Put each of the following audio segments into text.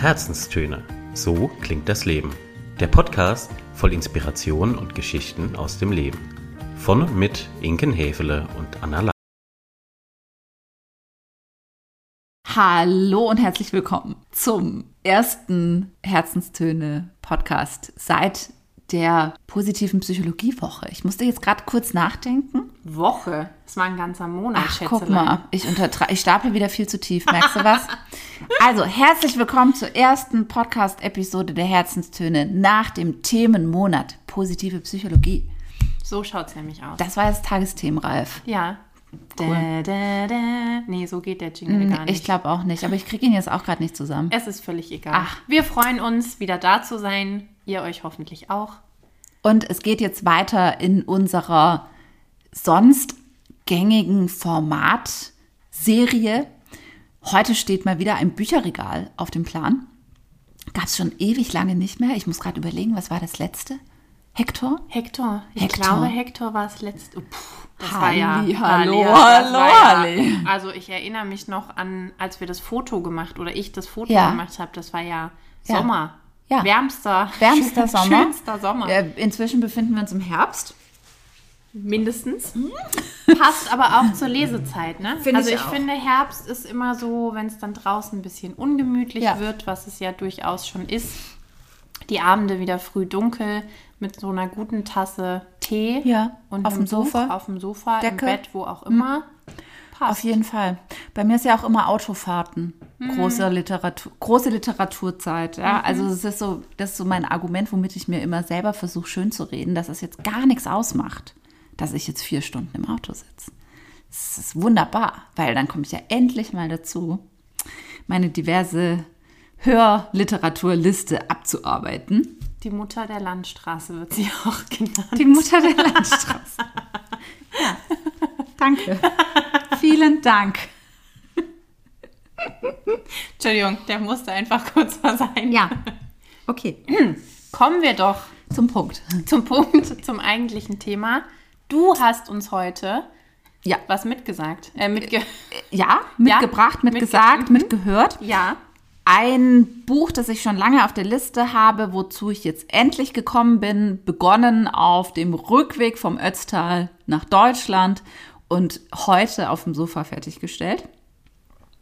Herzenstöne. So klingt das Leben. Der Podcast voll Inspiration und Geschichten aus dem Leben. Von und mit Inken Hefele und Anna La Hallo und herzlich willkommen zum ersten Herzenstöne-Podcast seit der positiven Psychologiewoche. Ich musste jetzt gerade kurz nachdenken. Woche. Das war ein ganzer Monat, Ach, guck mal, ich, ich stapel wieder viel zu tief, merkst du was? Also, herzlich willkommen zur ersten Podcast-Episode der Herzenstöne nach dem Themenmonat positive Psychologie. So schaut's nämlich aus. Das war jetzt Tagesthemenreif. ja. Da, da, da. Nee, so geht der Jingle gar nicht. Ich glaube auch nicht, aber ich kriege ihn jetzt auch gerade nicht zusammen. es ist völlig egal. Ach. Wir freuen uns, wieder da zu sein. Ihr euch hoffentlich auch. Und es geht jetzt weiter in unserer sonst gängigen Formatserie. Heute steht mal wieder ein Bücherregal auf dem Plan. Gab es schon ewig lange nicht mehr. Ich muss gerade überlegen, was war das letzte? Hector? Hector. Ich Hector. glaube, Hector war es letzte. Oh, puh, das Halli, war ja. hallo, das hallo, war halli. Ja, also ich erinnere mich noch an, als wir das Foto gemacht oder ich das Foto Ja. gemacht habe. Das war ja Ja. Sommer. Ja. Wärmster. Wärmster Sommer. Schönster Sommer. Äh, inzwischen befinden wir uns im Herbst. Mindestens. Passt aber auch zur Lesezeit, ne? Finde also ich ich finde, Herbst ist immer so, wenn es dann draußen ein bisschen ungemütlich Ja. wird, was es ja durchaus schon ist. Die Abende wieder früh dunkel mit so einer guten Tasse Tee Ja, und auf dem Sofa. Buch, auf dem Sofa, Decke. im Bett, wo auch immer. Passt. Auf jeden Fall. Bei mir ist ja auch immer Autofahrten. Große, Literatur, große Literaturzeit. Ja? Also es ist so, das ist so mein Argument, womit ich mir immer selber versuche, schön zu reden, dass es jetzt gar nichts ausmacht, dass ich jetzt vier Stunden im Auto sitze. Das ist wunderbar, weil dann komme ich ja endlich mal dazu, meine diverse Hörliteraturliste abzuarbeiten. Die Mutter der Landstraße wird sie auch genannt. Die Mutter der Landstraße. ja, danke. Vielen Dank. Entschuldigung, der musste einfach kurz mal sein. Ja, okay. Kommen wir doch Zum Punkt. zum Punkt, zum eigentlichen Thema. Du hast uns heute Ja, was mitgesagt. Äh, mitge ja mitgebracht, mitgesagt, mitge- mitgehört. ja. Ein Buch, das ich schon lange auf der Liste habe, wozu ich jetzt endlich gekommen bin, begonnen auf dem Rückweg vom Ötztal nach Deutschland und heute auf dem Sofa fertiggestellt.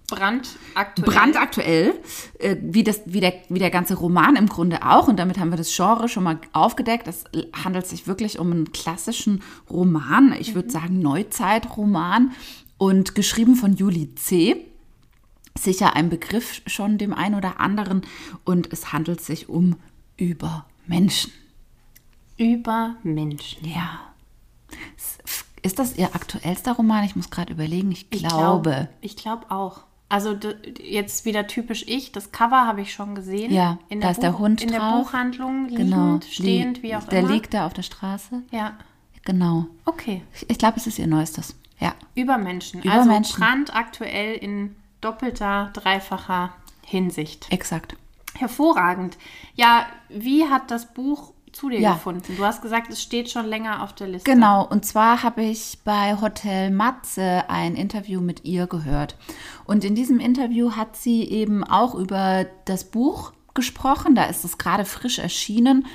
Brandaktuell. brandaktuell, äh, wie, das, wie, der, wie der ganze Roman im Grunde auch. Und damit haben wir das Genre schon mal aufgedeckt. Es handelt sich wirklich um einen klassischen Roman, ich würde sagen Neuzeitroman und geschrieben von Julie C. Sicher ein Begriff schon dem einen oder anderen. Und es handelt sich um Übermenschen. Über Menschen. Ja. Ist das ihr aktuellster Roman? Ich muss gerade überlegen. Ich Ich glaube. glaub- Ich glaube auch. Also jetzt wieder typisch ich. Das Cover habe ich schon gesehen. Ja, in da der ist der Buch- Hund In der drauf. Buchhandlung liegend, genau. stehend, wie auch der immer. liegt da auf der Straße. Ja, Genau. okay. Ich, ich glaube, es ist ihr neuestes. Ja. Über Menschen. Über also Menschen. brandaktuell in doppelter, dreifacher Hinsicht. Exakt. Hervorragend. Ja, wie hat das Buch zu dir Ja. gefunden? Du hast gesagt, es steht schon länger auf der Liste. Genau, und zwar habe ich bei Hotel Matze ein Interview mit ihr gehört. Und in diesem Interview hat sie eben auch über das Buch gesprochen. Da ist es gerade frisch erschienen.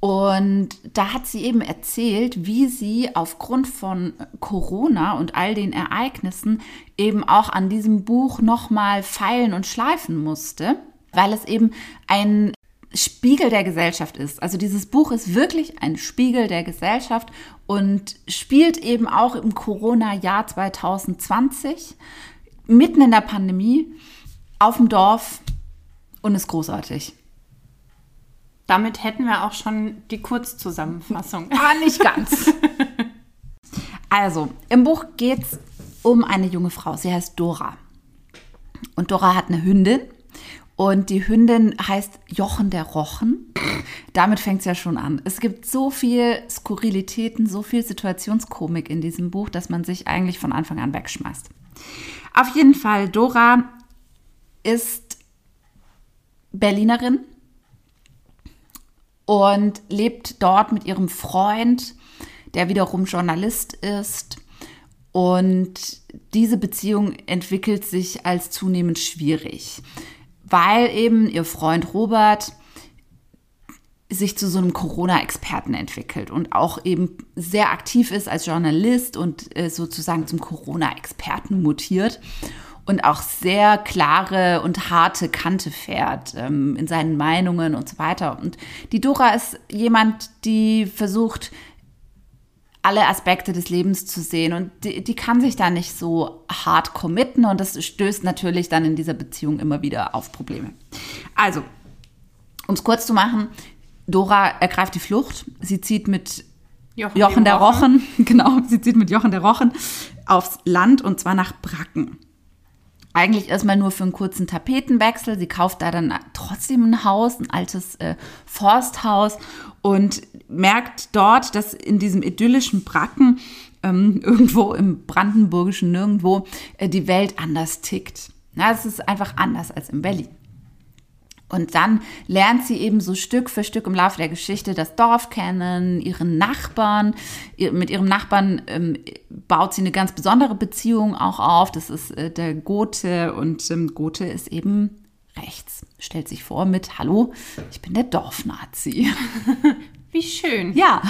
Und da hat sie eben erzählt, wie sie aufgrund von Corona und all den Ereignissen eben auch an diesem Buch nochmal feilen und schleifen musste, weil es eben ein Spiegel der Gesellschaft ist. Also dieses Buch ist wirklich ein Spiegel der Gesellschaft und spielt eben auch im Corona-Jahr 2020, mitten in der Pandemie, auf dem Dorf und ist großartig. Damit hätten wir auch schon die Kurzzusammenfassung. Ah, nicht ganz. also, im Buch geht es um eine junge Frau. Sie heißt Dora. Und Dora hat eine Hündin. Und die Hündin heißt Jochen der Rochen. Damit fängt es ja schon an. Es gibt so viel Skurrilitäten, so viel Situationskomik in diesem Buch, dass man sich eigentlich von Anfang an wegschmeißt. Auf jeden Fall, Dora ist Berlinerin und lebt dort mit ihrem Freund, der wiederum Journalist ist. Und diese Beziehung entwickelt sich als zunehmend schwierig, weil eben ihr Freund Robert sich zu so einem Corona-Experten entwickelt und auch eben sehr aktiv ist als Journalist und äh, sozusagen zum Corona-Experten mutiert und auch sehr klare und harte Kante fährt ähm, in seinen Meinungen und so weiter. Und die Dora ist jemand, die versucht, alle Aspekte des Lebens zu sehen und die, die kann sich da nicht so hart committen und das stößt natürlich dann in dieser Beziehung immer wieder auf Probleme. Also, um es kurz zu machen, Dora ergreift die Flucht. Sie zieht mit Jochen, Jochen der Rochen. Rochen, genau, sie zieht mit Jochen der Rochen aufs Land und zwar nach Bracken. Eigentlich erstmal nur für einen kurzen Tapetenwechsel. Sie kauft da dann trotzdem ein Haus, ein altes äh, Forsthaus und merkt dort, dass in diesem idyllischen Bracken ähm, irgendwo im brandenburgischen Nirgendwo äh, die Welt anders tickt. Es ist einfach anders als in Berlin. Und dann lernt sie eben so Stück für Stück im Laufe der Geschichte das Dorf kennen, ihren Nachbarn. Mit ihrem Nachbarn ähm, baut sie eine ganz besondere Beziehung auch auf. Das ist äh, der Gote und ähm, Gote ist eben rechts. Stellt sich vor mit, hallo, ich bin der Dorfnazi. Wie schön. Ja,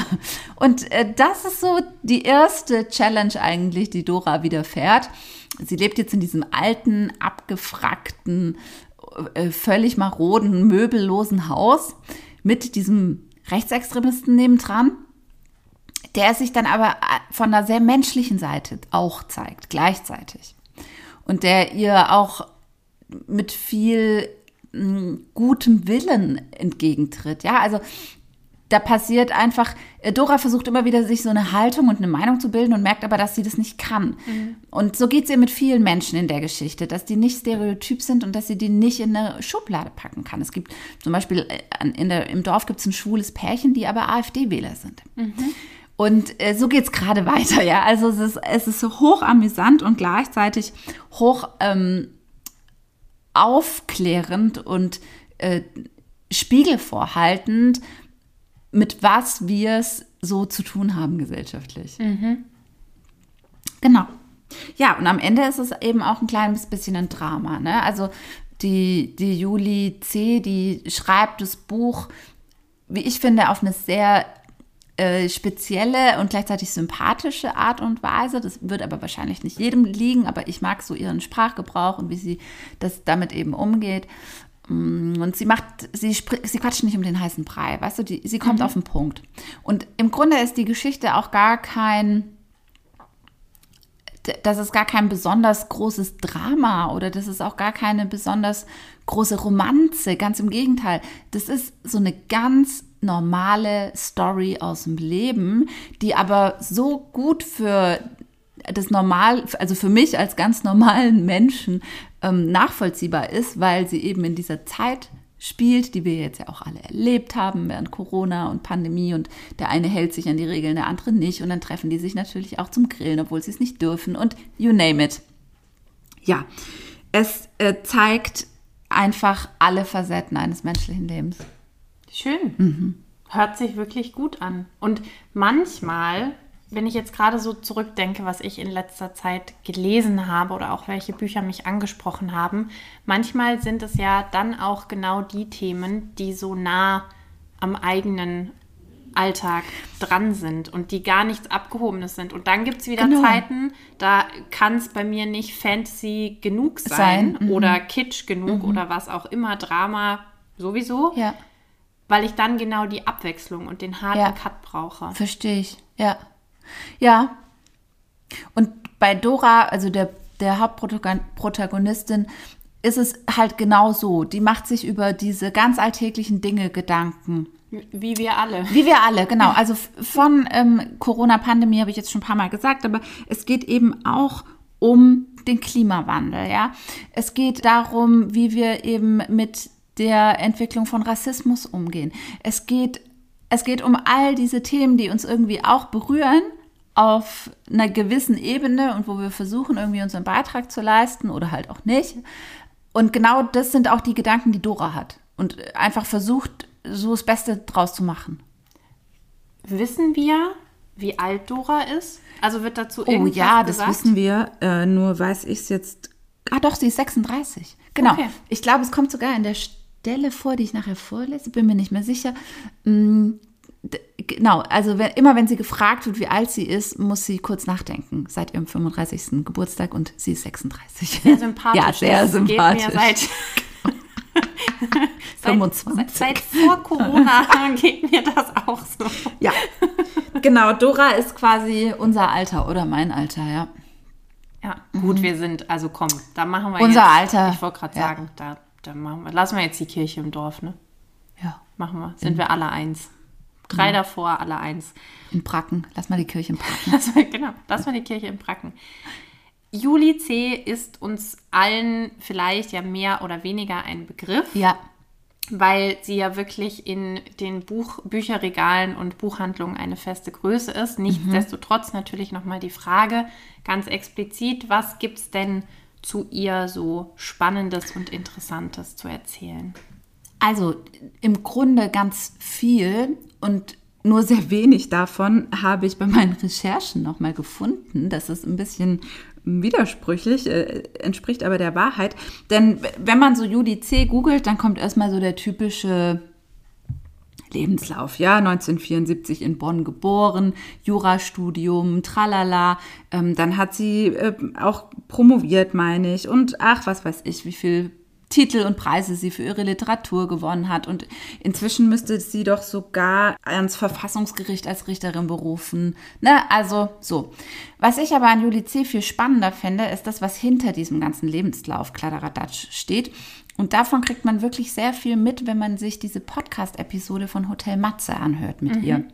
und äh, das ist so die erste Challenge eigentlich, die Dora widerfährt. Sie lebt jetzt in diesem alten, abgefragten äh, völlig maroden, möbellosen Haus mit diesem Rechtsextremisten nebendran, der sich dann aber äh, von einer sehr menschlichen Seite auch zeigt, gleichzeitig. Und der ihr auch mit viel mm, gutem Willen entgegentritt. Ja, also da passiert einfach, äh, Dora versucht immer wieder, sich so eine Haltung und eine Meinung zu bilden und merkt aber, dass sie das nicht kann. Mhm. Und so geht es ihr mit vielen Menschen in der Geschichte, dass die nicht stereotyp sind und dass sie die nicht in eine Schublade packen kann. Es gibt zum Beispiel äh, in der, im Dorf gibt es ein schwules Pärchen, die aber AfD-Wähler sind. Mhm. Und äh, so geht es gerade weiter, ja. Also es ist, es ist so hoch amüsant und gleichzeitig hoch ähm, aufklärend und äh, spiegelvorhaltend, mit was wir es so zu tun haben gesellschaftlich. Mhm. Genau. Ja, und am Ende ist es eben auch ein kleines bisschen ein Drama. Ne? Also die, die Julie C., die schreibt das Buch, wie ich finde, auf eine sehr äh, spezielle und gleichzeitig sympathische Art und Weise. Das wird aber wahrscheinlich nicht jedem liegen, aber ich mag so ihren Sprachgebrauch und wie sie das damit eben umgeht. Mm, und sie macht, sie, sie quatscht nicht um den heißen Brei, weißt du, die, sie kommt mhm. auf den Punkt. Und im Grunde ist die Geschichte auch gar kein, das ist gar kein besonders großes Drama oder das ist auch gar keine besonders große Romanze, ganz im Gegenteil. Das ist so eine ganz normale Story aus dem Leben, die aber so gut für das normal, also für mich als ganz normalen Menschen ähm, nachvollziehbar ist, weil sie eben in dieser Zeit spielt, die wir jetzt ja auch alle erlebt haben während Corona und Pandemie und der eine hält sich an die Regeln, der andere nicht und dann treffen die sich natürlich auch zum Grillen, obwohl sie es nicht dürfen und you name it. Ja, es äh, zeigt einfach alle Facetten eines menschlichen Lebens. Schön. Mhm. Hört sich wirklich gut an. Und manchmal wenn ich jetzt gerade so zurückdenke, was ich in letzter Zeit gelesen habe oder auch welche Bücher mich angesprochen haben, manchmal sind es ja dann auch genau die Themen, die so nah am eigenen Alltag dran sind und die gar nichts Abgehobenes sind. Und dann gibt es wieder genau. Zeiten, da kann es bei mir nicht fancy genug sein, sein. Mhm. oder kitsch genug mhm. oder was auch immer, Drama sowieso. Ja. Weil ich dann genau die Abwechslung und den harten ja. Cut brauche. Verstehe ich, ja. Ja. Und bei Dora, also der, der Hauptprotagonistin, ist es halt genau so. Die macht sich über diese ganz alltäglichen Dinge Gedanken. Wie wir alle. Wie wir alle, genau. Also von ähm, Corona-Pandemie habe ich jetzt schon ein paar Mal gesagt, aber es geht eben auch um den Klimawandel, ja. Es geht darum, wie wir eben mit der Entwicklung von Rassismus umgehen. Es geht, es geht um all diese Themen, die uns irgendwie auch berühren, auf einer gewissen Ebene und wo wir versuchen, irgendwie unseren Beitrag zu leisten oder halt auch nicht. Und genau das sind auch die Gedanken, die Dora hat. Und einfach versucht, so das Beste draus zu machen. Wissen wir, wie alt Dora ist? Also wird dazu Oh ja, das wissen wir. Äh, nur weiß ich es jetzt ah doch, sie ist 36. Genau. Okay. Ich glaube, es kommt sogar in der Stelle vor, die ich nachher vorlese, bin mir nicht mehr sicher. Mm, Genau, also wenn, immer wenn sie gefragt wird, wie alt sie ist, muss sie kurz nachdenken seit ihrem 35. Geburtstag und sie ist 36. Sehr sympathisch. Ja, sehr sympathisch. Geht mir seit, 25. Seit, seit vor Corona geht mir das auch so. Ja, genau. Dora ist quasi unser Alter oder mein Alter, ja. Ja, gut, wir sind, also komm, da machen wir Mhm. Unser jetzt, Alter. Ich wollte gerade Ja. sagen, da, da machen wir, lassen wir jetzt die Kirche im Dorf, ne? Ja, Machen wir, sind wir alle eins. Drei Genau. davor, alle eins. in Bracken. Lass mal die Kirche in Bracken. Lass wir, genau, lassen wir die Kirche im Bracken. Juli C. ist uns allen vielleicht ja mehr oder weniger ein Begriff. Ja, weil sie ja wirklich in den Buch Bücherregalen und Buchhandlungen eine feste Größe ist. Nichtsdestotrotz natürlich nochmal die Frage ganz explizit, was gibt es denn zu ihr so Spannendes und Interessantes zu erzählen? Also im Grunde ganz viel und nur sehr wenig davon habe ich bei meinen Recherchen nochmal gefunden. Das ist ein bisschen widersprüchlich, äh, entspricht aber der Wahrheit. Denn wenn man so Judy C. googelt, dann kommt erstmal so der typische Lebenslauf, ja, 1974 in Bonn geboren, Jurastudium, tralala, ähm, dann hat sie äh, auch promoviert, meine ich, und ach, was weiß ich, wie viel Titel und Preise sie für ihre Literatur gewonnen hat. Und inzwischen müsste sie doch sogar ans Verfassungsgericht als Richterin berufen. Ne, also so. Was ich aber an Julie C. viel spannender finde, ist das, was hinter diesem ganzen Lebenslauf Kladderadatsch steht. Und davon kriegt man wirklich sehr viel mit, wenn man sich diese Podcast-Episode von Hotel Matze anhört mit ihr.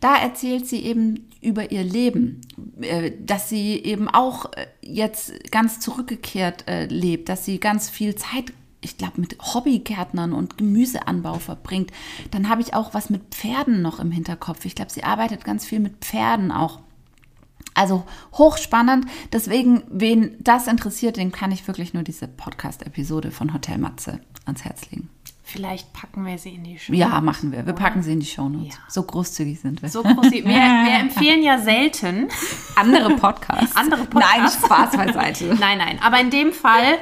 Da erzählt sie eben über ihr Leben, äh, dass sie eben auch äh, jetzt ganz zurückgekehrt äh, lebt, dass sie ganz viel Zeit, ich glaube, mit Hobbygärtnern und Gemüseanbau verbringt. Dann habe ich auch was mit Pferden noch im Hinterkopf. Ich glaube, sie arbeitet ganz viel mit Pferden auch. Also hochspannend. Deswegen, wen das interessiert, den kann ich wirklich nur diese Podcast-Episode von Hotel Matze ans Herz legen. Vielleicht packen wir sie in die Show. Ja, machen wir. Wir packen sie in die Shownotes. Ja. So großzügig sind wir. So groß. Wir, wir empfehlen ja selten. andere Podcasts. Andere Podcasts. Nein, Spaß beiseite. Nein, nein. Aber in dem Fall,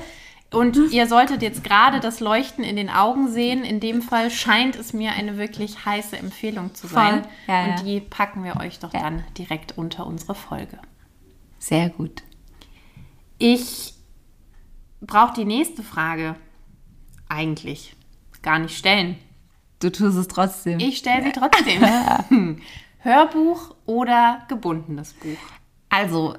und ihr solltet jetzt gerade das Leuchten in den Augen sehen, in dem Fall scheint es mir eine wirklich heiße Empfehlung zu sein. Ja, ja. und die packen wir euch doch dann direkt unter unsere Folge. Sehr gut. Ich brauche die nächste Frage eigentlich gar nicht stellen. Du tust es trotzdem. Ich stelle sie trotzdem. Hörbuch oder gebundenes Buch? Also,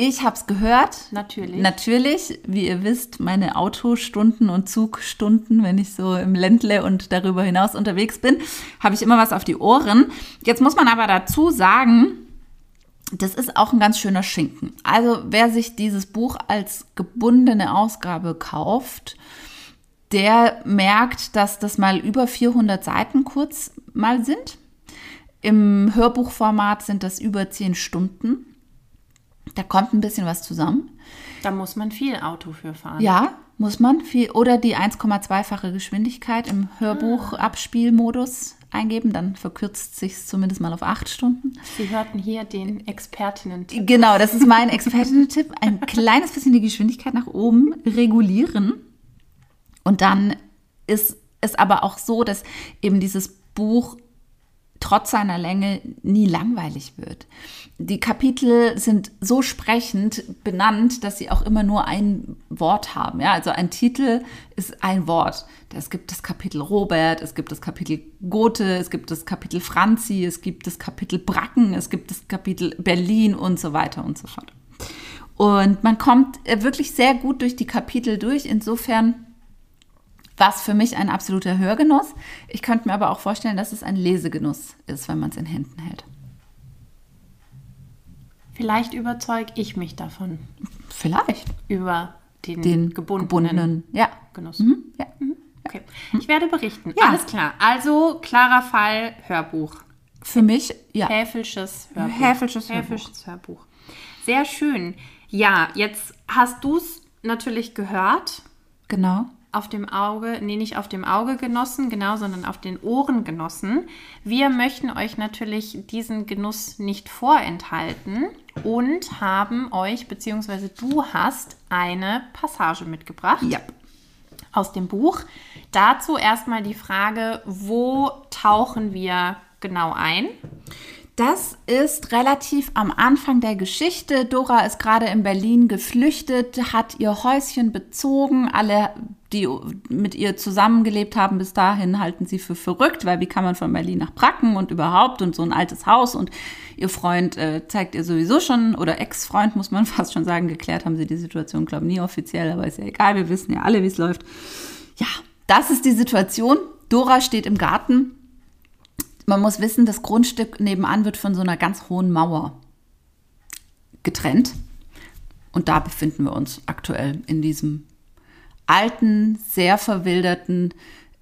ich habe es gehört. Natürlich. Natürlich, wie ihr wisst, meine Autostunden und Zugstunden, wenn ich so im Ländle und darüber hinaus unterwegs bin, habe ich immer was auf die Ohren. Jetzt muss man aber dazu sagen, das ist auch ein ganz schöner Schinken. Also wer sich dieses Buch als gebundene Ausgabe kauft, der merkt, dass das mal über 400 Seiten kurz mal sind. Im Hörbuchformat sind das über 10 Stunden. Da kommt ein bisschen was zusammen. Da muss man viel Auto für fahren. Ja, muss man viel. Oder die 1,2-fache Geschwindigkeit im Hörbuchabspielmodus eingeben. Dann verkürzt sich zumindest mal auf 8 Stunden. Sie hörten hier den Expertinnen-Tipp. Genau, das ist mein Expertinnen-Tipp. Ein kleines bisschen die Geschwindigkeit nach oben regulieren. Und dann ist es aber auch so, dass eben dieses Buch trotz seiner Länge nie langweilig wird. Die Kapitel sind so sprechend benannt, dass sie auch immer nur ein Wort haben. Ja, also ein Titel ist ein Wort. Es gibt das Kapitel Robert, es gibt das Kapitel Gothe, es gibt das Kapitel Franzi, es gibt das Kapitel Bracken, es gibt das Kapitel Berlin und so weiter und so fort. Und man kommt äh, wirklich sehr gut durch die Kapitel durch. Insofern war es für mich ein absoluter Hörgenuss. Ich könnte mir aber auch vorstellen, dass es ein Lesegenuss ist, wenn man es in Händen hält. Vielleicht überzeuge ich mich davon Vielleicht. über den, Den gebundenen, gebundenen. Ja. Genuss. Mhm. ja. Okay. Ich werde berichten. Ja. Alles klar. Also, klarer Fall, Hörbuch. Für mich, ja. Häfelsches Hörbuch. Häfelsches Hörbuch. Häfelsches Hörbuch. Sehr schön. Ja, jetzt hast du es natürlich gehört. Genau. Auf dem Auge, nee, nicht auf dem Auge genossen, genau, sondern auf den Ohren genossen. Wir möchten euch natürlich diesen Genuss nicht vorenthalten und haben euch, beziehungsweise du hast eine Passage mitgebracht. Ja. Aus dem Buch. Dazu erstmal die Frage, wo tauchen wir genau ein? Das ist relativ am Anfang der Geschichte. Dora ist gerade in Berlin geflüchtet, hat ihr Häuschen bezogen. Alle, die mit ihr zusammengelebt haben, bis dahin halten sie für verrückt, weil wie kann man von Berlin nach Bracken und überhaupt und so ein altes Haus und ihr Freund äh, zeigt ihr sowieso schon, oder Ex-Freund muss man fast schon sagen, geklärt haben sie die Situation, glaube ich, nie offiziell, aber ist ja egal, wir wissen ja alle, wie es läuft. Ja, das ist die Situation. Dora steht im Garten man muss wissen, das Grundstück nebenan wird von so einer ganz hohen Mauer getrennt. Und da befinden wir uns aktuell in diesem alten, sehr verwilderten,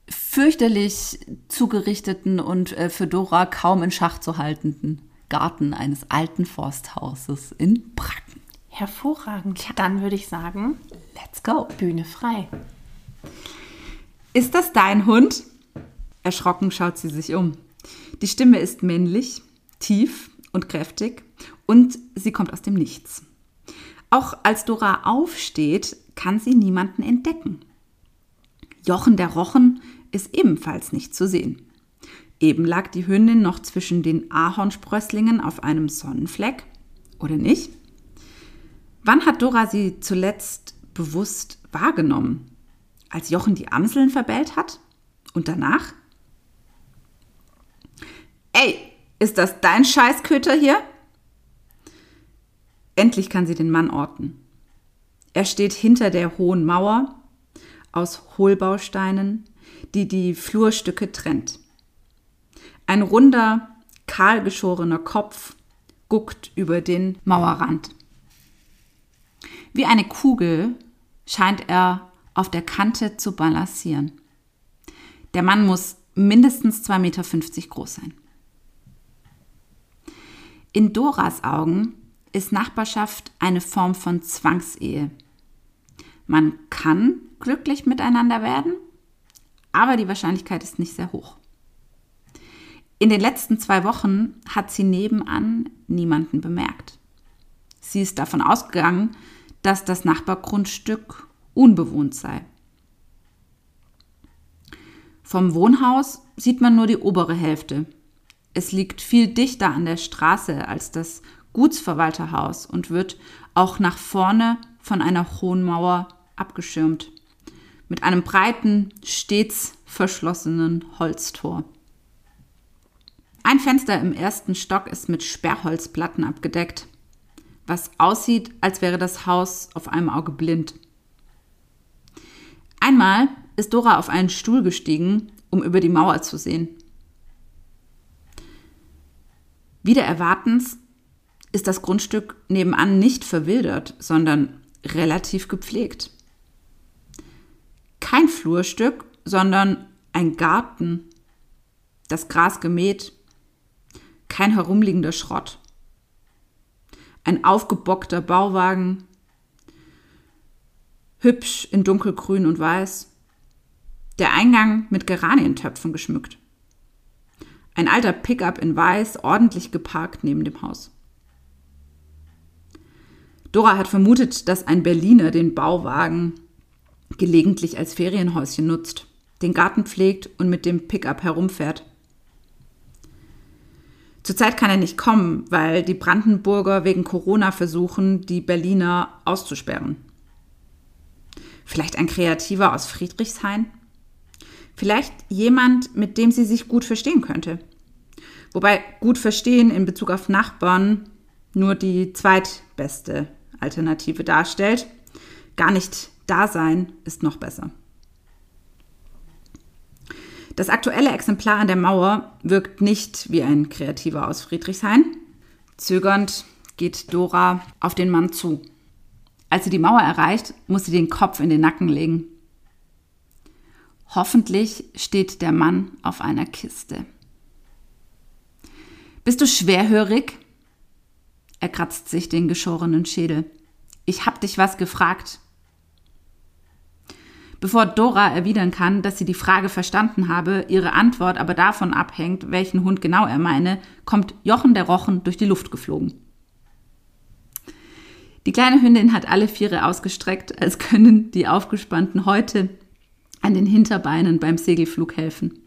fürchterlich zugerichteten und äh, für Dora kaum in Schach zu haltenden Garten eines alten Forsthauses in Bracken. Hervorragend. Dann würde ich sagen, let's go. Bühne frei. Ist das dein Hund? Erschrocken schaut sie sich um. Die Stimme ist männlich, tief und kräftig und sie kommt aus dem Nichts. Auch als Dora aufsteht, kann sie niemanden entdecken. Jochen der Rochen ist ebenfalls nicht zu sehen. Eben lag die Hündin noch zwischen den Ahornsprösslingen auf einem Sonnenfleck, oder nicht? Wann hat Dora sie zuletzt bewusst wahrgenommen? Als Jochen die Amseln verbellt hat? Und danach? Ey, ist das dein Scheißköter hier? Endlich kann sie den Mann orten. Er steht hinter der hohen Mauer aus Hohlbausteinen, die die Flurstücke trennt. Ein runder, kahlgeschorener Kopf guckt über den Mauerrand. Wie eine Kugel scheint er auf der Kante zu balancieren. Der Mann muss mindestens 2,50 Meter groß sein. In Doras Augen ist Nachbarschaft eine Form von Zwangsehe. Man kann glücklich miteinander werden, aber die Wahrscheinlichkeit ist nicht sehr hoch. In den letzten zwei Wochen hat sie nebenan niemanden bemerkt. Sie ist davon ausgegangen, dass das Nachbargrundstück unbewohnt sei. Vom Wohnhaus sieht man nur die obere Hälfte, es liegt viel dichter an der Straße als das Gutsverwalterhaus und wird auch nach vorne von einer hohen Mauer abgeschirmt. Mit einem breiten, stets verschlossenen Holztor. Ein Fenster im ersten Stock ist mit Sperrholzplatten abgedeckt, was aussieht, als wäre das Haus auf einem Auge blind. Einmal ist Dora auf einen Stuhl gestiegen, um über die Mauer zu sehen. Wieder erwartens ist das Grundstück nebenan nicht verwildert, sondern relativ gepflegt. Kein Flurstück, sondern ein Garten, das Gras gemäht, kein herumliegender Schrott, ein aufgebockter Bauwagen, hübsch in dunkelgrün und weiß, der Eingang mit Geranientöpfen geschmückt. Ein alter Pickup in Weiß, ordentlich geparkt neben dem Haus. Dora hat vermutet, dass ein Berliner den Bauwagen gelegentlich als Ferienhäuschen nutzt, den Garten pflegt und mit dem Pickup herumfährt. Zurzeit kann er nicht kommen, weil die Brandenburger wegen Corona versuchen, die Berliner auszusperren. Vielleicht ein Kreativer aus Friedrichshain? Vielleicht jemand, mit dem sie sich gut verstehen könnte. Wobei gut verstehen in Bezug auf Nachbarn nur die zweitbeste Alternative darstellt. Gar nicht da sein ist noch besser. Das aktuelle Exemplar an der Mauer wirkt nicht wie ein Kreativer aus Friedrichshain. Zögernd geht Dora auf den Mann zu. Als sie die Mauer erreicht, muss sie den Kopf in den Nacken legen. Hoffentlich steht der Mann auf einer Kiste. Bist du schwerhörig? Er kratzt sich den geschorenen Schädel. Ich hab dich was gefragt. Bevor Dora erwidern kann, dass sie die Frage verstanden habe, ihre Antwort aber davon abhängt, welchen Hund genau er meine, kommt Jochen der Rochen durch die Luft geflogen. Die kleine Hündin hat alle Viere ausgestreckt, als können die aufgespannten Häute an den Hinterbeinen beim Segelflug helfen.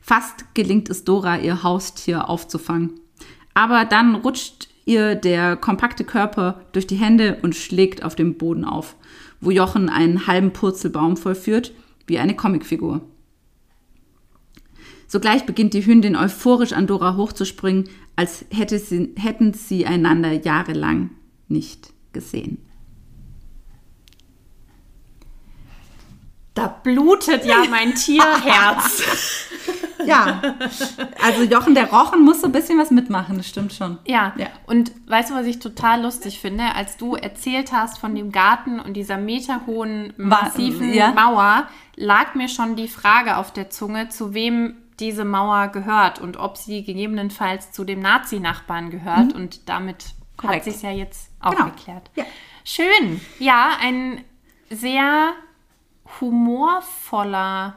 Fast gelingt es Dora, ihr Haustier aufzufangen. Aber dann rutscht ihr der kompakte Körper durch die Hände und schlägt auf dem Boden auf, wo Jochen einen halben Purzelbaum vollführt, wie eine Comicfigur. Sogleich beginnt die Hündin euphorisch an Dora hochzuspringen, als hätte sie, hätten sie einander jahrelang nicht gesehen. Da blutet ja mein Tierherz. ja, also Jochen der Rochen muss so ein bisschen was mitmachen, das stimmt schon. Ja. ja, und weißt du, was ich total lustig finde? Als du erzählt hast von dem Garten und dieser meterhohen, massiven ja. Mauer, lag mir schon die Frage auf der Zunge, zu wem diese Mauer gehört und ob sie gegebenenfalls zu dem Nazi-Nachbarn gehört. Mhm. Und damit Korrekt. hat sich ja jetzt auch genau. geklärt. Ja. Schön. Ja, ein sehr humorvoller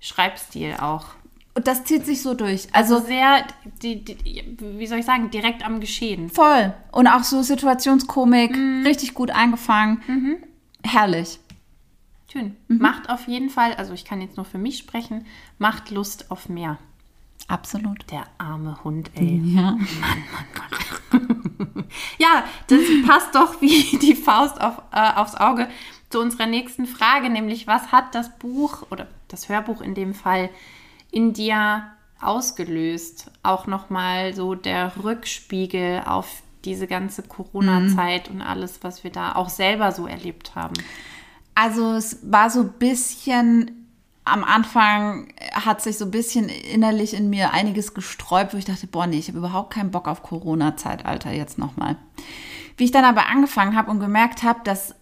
Schreibstil auch. Und das zieht sich so durch. Also, also sehr, die, die, wie soll ich sagen, direkt am Geschehen. Voll. Und auch so Situationskomik, mhm. richtig gut eingefangen. Mhm. Herrlich. Schön. Mhm. Macht auf jeden Fall, also ich kann jetzt nur für mich sprechen, macht Lust auf mehr. Absolut. Der arme Hund, ey. Ja. Mann, Mann, Mann. ja, das passt doch wie die Faust auf, äh, aufs Auge zu unserer nächsten Frage, nämlich was hat das Buch oder das Hörbuch in dem Fall in dir ausgelöst? Auch nochmal so der Rückspiegel auf diese ganze Corona-Zeit mhm. und alles, was wir da auch selber so erlebt haben. Also es war so ein bisschen am Anfang hat sich so ein bisschen innerlich in mir einiges gesträubt, wo ich dachte, boah, nee, ich habe überhaupt keinen Bock auf Corona-Zeitalter jetzt nochmal. Wie ich dann aber angefangen habe und gemerkt habe, dass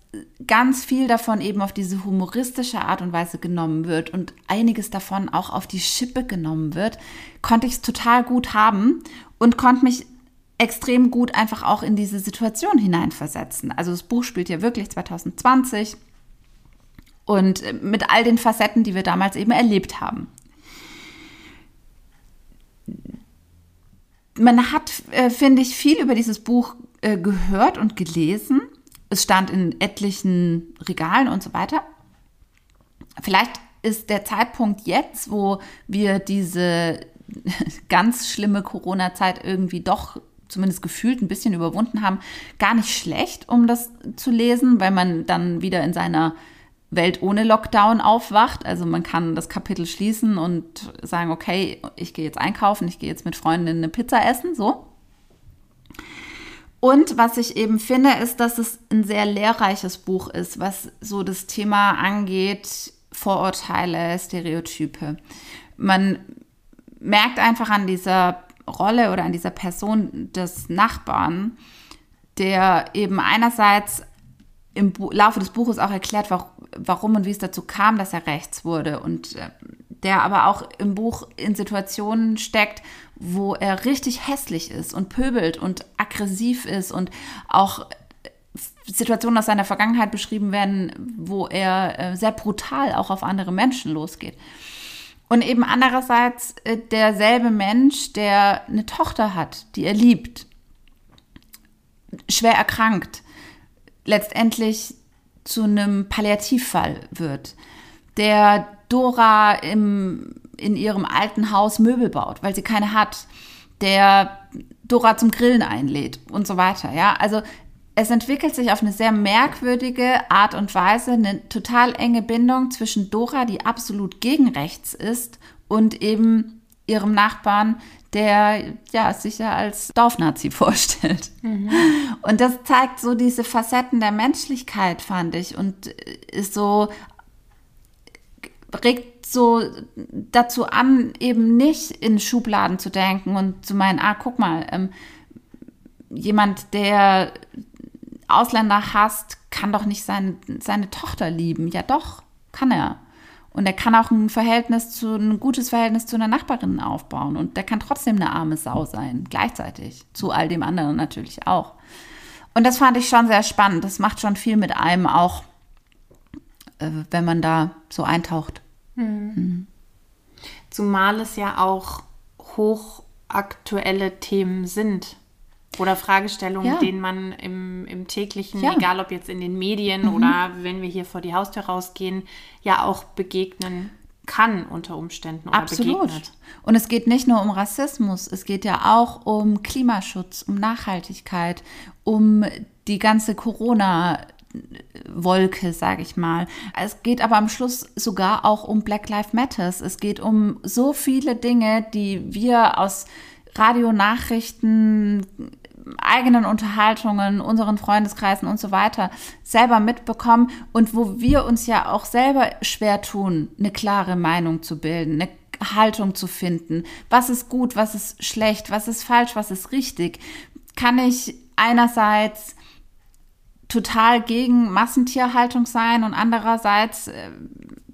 ganz viel davon eben auf diese humoristische Art und Weise genommen wird und einiges davon auch auf die Schippe genommen wird, konnte ich es total gut haben und konnte mich extrem gut einfach auch in diese Situation hineinversetzen. Also das Buch spielt ja wirklich 2020 und mit all den Facetten, die wir damals eben erlebt haben. Man hat, äh, finde ich, viel über dieses Buch äh, gehört und gelesen es stand in etlichen Regalen und so weiter. Vielleicht ist der Zeitpunkt jetzt, wo wir diese ganz schlimme Corona-Zeit irgendwie doch zumindest gefühlt ein bisschen überwunden haben, gar nicht schlecht, um das zu lesen, weil man dann wieder in seiner Welt ohne Lockdown aufwacht. Also man kann das Kapitel schließen und sagen, okay, ich gehe jetzt einkaufen, ich gehe jetzt mit Freundinnen eine Pizza essen, so. Und was ich eben finde, ist, dass es ein sehr lehrreiches Buch ist, was so das Thema angeht, Vorurteile, Stereotype. Man merkt einfach an dieser Rolle oder an dieser Person des Nachbarn, der eben einerseits im Laufe des Buches auch erklärt, warum und wie es dazu kam, dass er rechts wurde und äh, der aber auch im Buch in Situationen steckt, wo er richtig hässlich ist und pöbelt und aggressiv ist und auch Situationen aus seiner Vergangenheit beschrieben werden, wo er äh, sehr brutal auch auf andere Menschen losgeht. Und eben andererseits äh, derselbe Mensch, der eine Tochter hat, die er liebt, schwer erkrankt, letztendlich zu einem Palliativfall wird, der Dora im, in ihrem alten Haus Möbel baut, weil sie keine hat, der Dora zum Grillen einlädt und so weiter. Ja, also es entwickelt sich auf eine sehr merkwürdige Art und Weise eine total enge Bindung zwischen Dora, die absolut gegen rechts ist, und eben ihrem Nachbarn, der ja sich ja als Dorfnazi vorstellt. Mhm. Und das zeigt so diese Facetten der Menschlichkeit, fand ich, und ist so regt so dazu an, eben nicht in Schubladen zu denken und zu meinen, ah, guck mal, ähm, jemand, der Ausländer hasst, kann doch nicht sein, seine Tochter lieben. Ja, doch, kann er. Und er kann auch ein Verhältnis zu, ein gutes Verhältnis zu einer Nachbarin aufbauen. Und der kann trotzdem eine arme Sau sein, gleichzeitig. Zu all dem anderen natürlich auch. Und das fand ich schon sehr spannend. Das macht schon viel mit einem auch äh, wenn man da so eintaucht. Zumal es ja auch hochaktuelle Themen sind. Oder Fragestellungen, Ja. denen man im, im täglichen, Ja. egal ob jetzt in den Medien oder wenn wir hier vor die Haustür rausgehen, ja auch begegnen kann unter Umständen oder Absolut. begegnet. Und es geht nicht nur um Rassismus, es geht ja auch um Klimaschutz, um Nachhaltigkeit, um die ganze Corona-Wolke, sage ich mal. Es geht aber am Schluss sogar auch um Black Lives Matters. Es geht um so viele Dinge, die wir aus Radionachrichten, eigenen Unterhaltungen, unseren Freundeskreisen und so weiter selber mitbekommen und wo wir uns ja auch selber schwer tun, eine klare Meinung zu bilden, eine Haltung zu finden. Was ist gut, was ist schlecht, was ist falsch, was ist richtig? Kann ich einerseits total gegen Massentierhaltung sein und andererseits äh,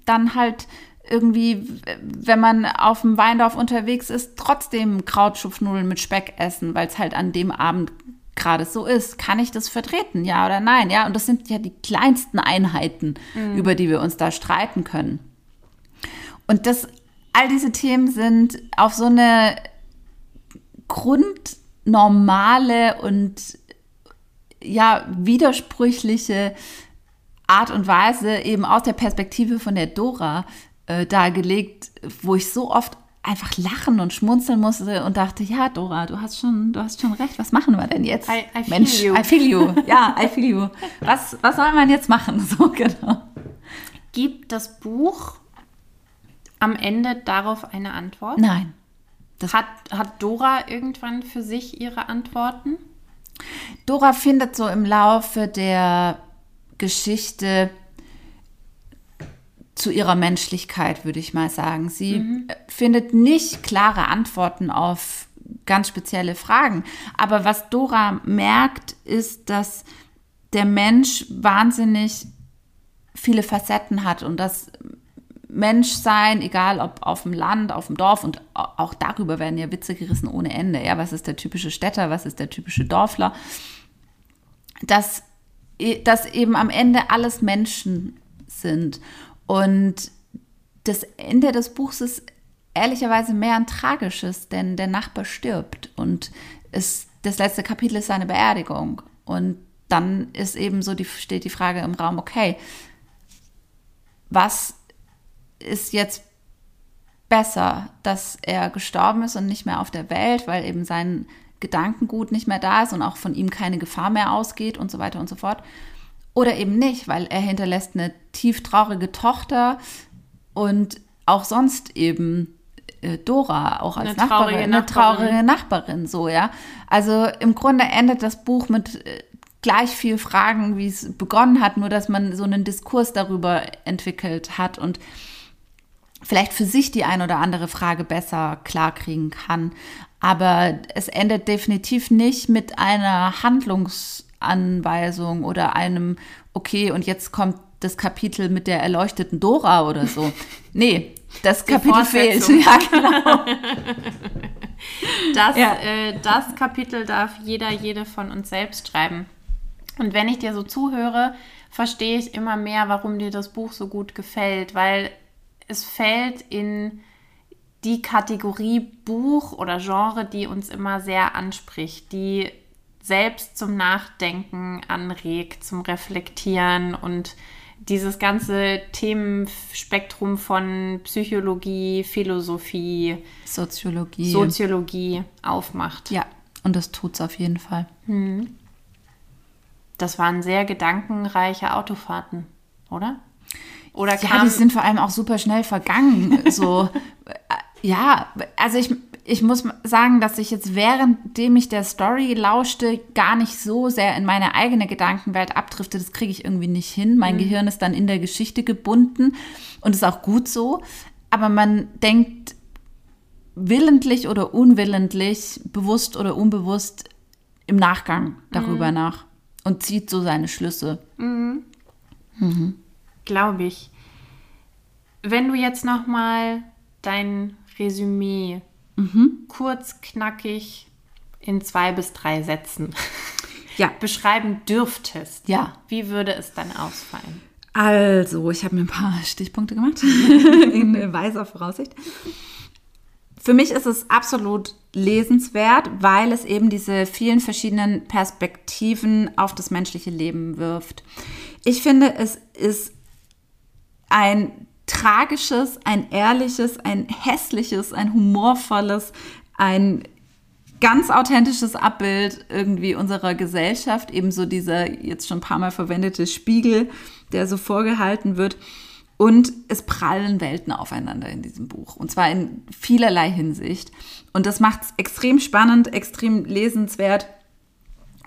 dann halt irgendwie, wenn man auf dem Weindorf unterwegs ist, trotzdem Krautschupfnudeln mit Speck essen, weil es halt an dem Abend gerade so ist. Kann ich das vertreten, ja oder nein? Ja, und das sind ja die kleinsten Einheiten, über die wir uns da streiten können. Und das, all diese Themen sind auf so eine grundnormale und ja, widersprüchliche Art und Weise eben aus der Perspektive von der Dora äh, dargelegt, wo ich so oft einfach lachen und schmunzeln musste und dachte, ja, Dora, du hast schon, du hast schon recht, was machen wir denn jetzt? I- I feel Mensch, you. I feel you. Ja, I feel you. Was, was soll man jetzt machen? So, genau. Gibt das Buch am Ende darauf eine Antwort? Nein. Hat, hat Dora irgendwann für sich ihre Antworten? Dora findet so im Laufe der Geschichte zu ihrer Menschlichkeit, würde ich mal sagen. Sie äh, findet nicht klare Antworten auf ganz spezielle Fragen. Aber was Dora merkt, ist, dass der Mensch wahnsinnig viele Facetten hat und das Menschsein, egal ob auf dem Land, auf dem Dorf und auch darüber werden ja Witze gerissen ohne Ende. Ja, was ist der typische Städter, was ist der typische Dorfler? Dass, dass eben am Ende alles Menschen sind. Und das Ende des Buchs ist ehrlicherweise mehr ein tragisches, denn der Nachbar stirbt und es, das letzte Kapitel ist seine Beerdigung. Und dann ist eben so die, steht die Frage im Raum, okay, was ist jetzt besser, dass er gestorben ist und nicht mehr auf der Welt, weil eben sein Gedankengut nicht mehr da ist und auch von ihm keine Gefahr mehr ausgeht und so weiter und so fort. Oder eben nicht, weil er hinterlässt eine tief traurige Tochter und auch sonst eben äh, Dora, auch als Eine Nachbarin, traurige eine Nachbarin. traurige Nachbarin, so, ja. Also im Grunde endet das Buch mit äh, gleich viel Fragen, wie es begonnen hat, nur dass man so einen Diskurs darüber entwickelt hat und vielleicht für sich die ein oder andere Frage besser klarkriegen kann. Aber es endet definitiv nicht mit einer Handlungsanweisung oder einem, okay, und jetzt kommt das Kapitel mit der erleuchteten Dora oder so. Nee, das Kapitel fehlt. Ja, genau. Das, Ja. äh, das Kapitel darf jeder, jede von uns selbst schreiben. Und wenn ich dir so zuhöre, verstehe ich immer mehr, warum dir das Buch so gut gefällt, weil es fällt in die Kategorie Buch oder Genre, die uns immer sehr anspricht, die selbst zum Nachdenken anregt, zum Reflektieren und dieses ganze Themenspektrum von Psychologie, Philosophie, Soziologie. Soziologie aufmacht. ja, und das tut's auf jeden Fall. Das waren sehr gedankenreiche Autofahrten, oder? Oder Ja, kam die sind vor allem auch super schnell vergangen. So, ja, also ich, ich muss sagen, dass ich jetzt währenddem ich der Story lauschte, gar nicht so sehr in meine eigene Gedankenwelt abdrifte. Das kriege ich irgendwie nicht hin. Mein Gehirn ist dann in der Geschichte gebunden und ist auch gut so. Aber man denkt willentlich oder unwillentlich, bewusst oder unbewusst im Nachgang darüber nach und zieht so seine Schlüsse. Glaube ich. Wenn du jetzt noch mal dein Resümee kurz knackig in zwei bis drei Sätzen Ja. beschreiben dürftest, Ja. wie würde es dann ausfallen? Also, ich habe mir ein paar Stichpunkte gemacht in weiser Voraussicht. Für mich ist es absolut lesenswert, weil es eben diese vielen verschiedenen Perspektiven auf das menschliche Leben wirft. Ich finde, es ist ein tragisches, ein ehrliches, ein hässliches, ein humorvolles, ein ganz authentisches Abbild irgendwie unserer Gesellschaft, ebenso dieser jetzt schon ein paar Mal verwendete Spiegel, der so vorgehalten wird. Und es prallen Welten aufeinander in diesem Buch. Und zwar in vielerlei Hinsicht. Und das macht es extrem spannend, extrem lesenswert.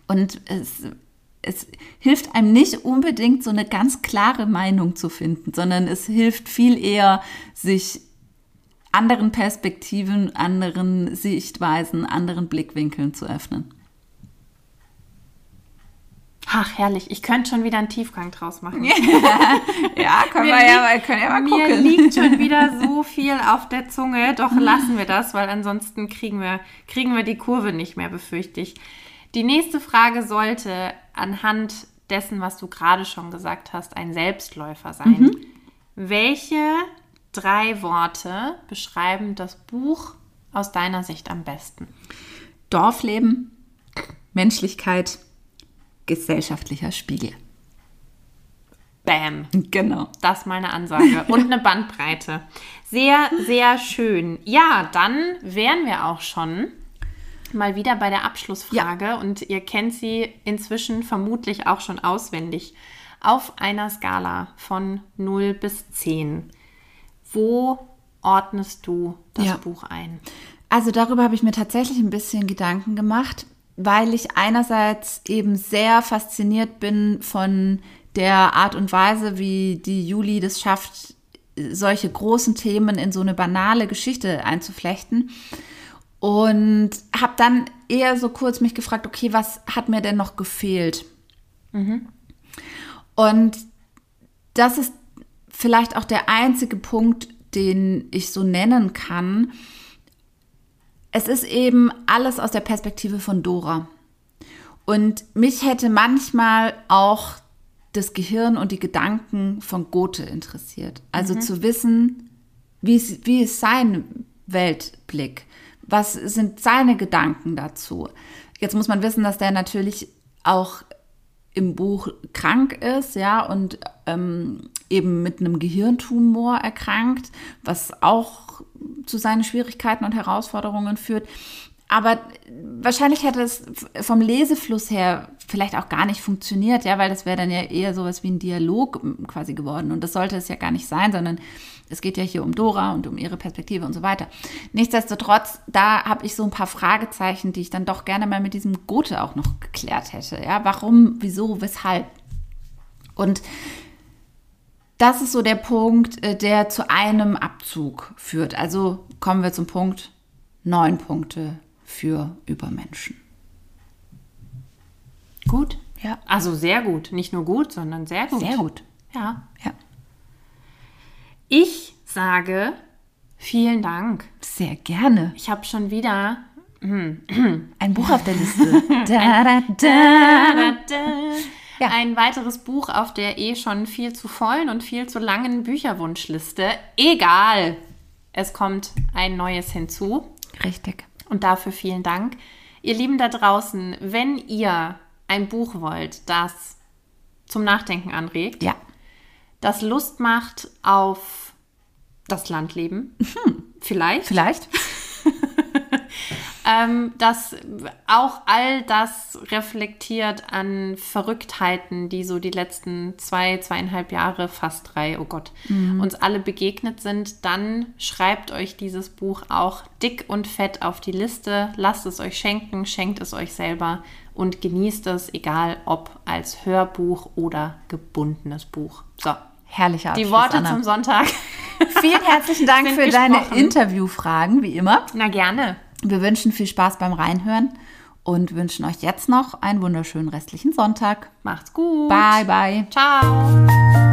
Und es, es hilft einem nicht unbedingt so eine ganz klare Meinung zu finden, sondern es hilft viel eher, sich anderen Perspektiven, anderen Sichtweisen, anderen Blickwinkeln zu öffnen. Ach, herrlich. Ich könnte schon wieder einen Tiefgang draus machen. ja, können wir, ja, liegt, können ja mal gucken. Mir liegt schon wieder so viel auf der Zunge. Doch lassen wir das, weil ansonsten kriegen wir, kriegen wir die Kurve nicht mehr, befürchte ich. Die nächste Frage sollte anhand dessen, was du gerade schon gesagt hast, ein Selbstläufer sein. Mhm. Welche drei Worte beschreiben das Buch aus deiner Sicht am besten? Dorfleben, Menschlichkeit, gesellschaftlicher Spiegel. Bam. Genau. Das ist meine Ansage. Und eine Bandbreite. Sehr, sehr schön. Ja, dann wären wir auch schon mal wieder bei der Abschlussfrage. Ja. Und ihr kennt sie inzwischen vermutlich auch schon auswendig. Auf einer Skala von 0 bis 10. Wo ordnest du das ja. Buch ein? Also darüber habe ich mir tatsächlich ein bisschen Gedanken gemacht weil ich einerseits eben sehr fasziniert bin von der Art und Weise, wie die Juli das schafft, solche großen Themen in so eine banale Geschichte einzuflechten. Und habe dann eher so kurz mich gefragt, okay, was hat mir denn noch gefehlt? Mhm. Und das ist vielleicht auch der einzige Punkt, den ich so nennen kann, es ist eben alles aus der Perspektive von Dora. Und mich hätte manchmal auch das Gehirn und die Gedanken von Goethe interessiert. Also mhm. zu wissen, wie ist, wie ist sein Weltblick? Was sind seine Gedanken dazu? Jetzt muss man wissen, dass der natürlich auch im Buch krank ist, ja, und ähm, eben mit einem Gehirntumor erkrankt, was auch zu seinen Schwierigkeiten und Herausforderungen führt. Aber wahrscheinlich hätte es vom Lesefluss her vielleicht auch gar nicht funktioniert, ja, weil das wäre dann ja eher sowas wie ein Dialog quasi geworden. Und das sollte es ja gar nicht sein, sondern es geht ja hier um Dora und um ihre Perspektive und so weiter. Nichtsdestotrotz, da habe ich so ein paar Fragezeichen, die ich dann doch gerne mal mit diesem Goethe auch noch geklärt hätte. Ja, warum, wieso, weshalb? Und das ist so der Punkt, äh, der zu einem Abzug führt. Also kommen wir zum Punkt neun Punkte für Übermenschen. Gut. Ja. Also sehr gut. Nicht nur gut, sondern sehr gut. Sehr gut. Ja. Ja. Ich sage vielen Dank. Sehr gerne. Ich habe schon wieder hm, ein Buch auf der Liste. da, da, da, ja. Ein weiteres Buch auf der eh schon viel zu vollen und viel zu langen Bücherwunschliste. Egal. Es kommt ein neues hinzu. Richtig. Und dafür vielen Dank. Ihr Lieben da draußen, wenn ihr ein Buch wollt, das zum Nachdenken anregt, ja. Das Lust macht auf das Landleben, hm. vielleicht. Vielleicht. ähm, das auch all das reflektiert an Verrücktheiten, die so die letzten zwei, zweieinhalb Jahre, fast drei, oh Gott, mhm. uns alle begegnet sind, dann schreibt euch dieses Buch auch dick und fett auf die Liste, lasst es euch schenken, schenkt es euch selber und genießt es, egal ob als Hörbuch oder gebundenes Buch. So. Herrlicher Abschluss, Die Worte Anna. zum Sonntag. Vielen herzlichen Dank für gesprochen. deine Interviewfragen, wie immer. Na gerne. Wir wünschen viel Spaß beim Reinhören und wünschen euch jetzt noch einen wunderschönen restlichen Sonntag. Macht's gut. Bye, bye. Ciao.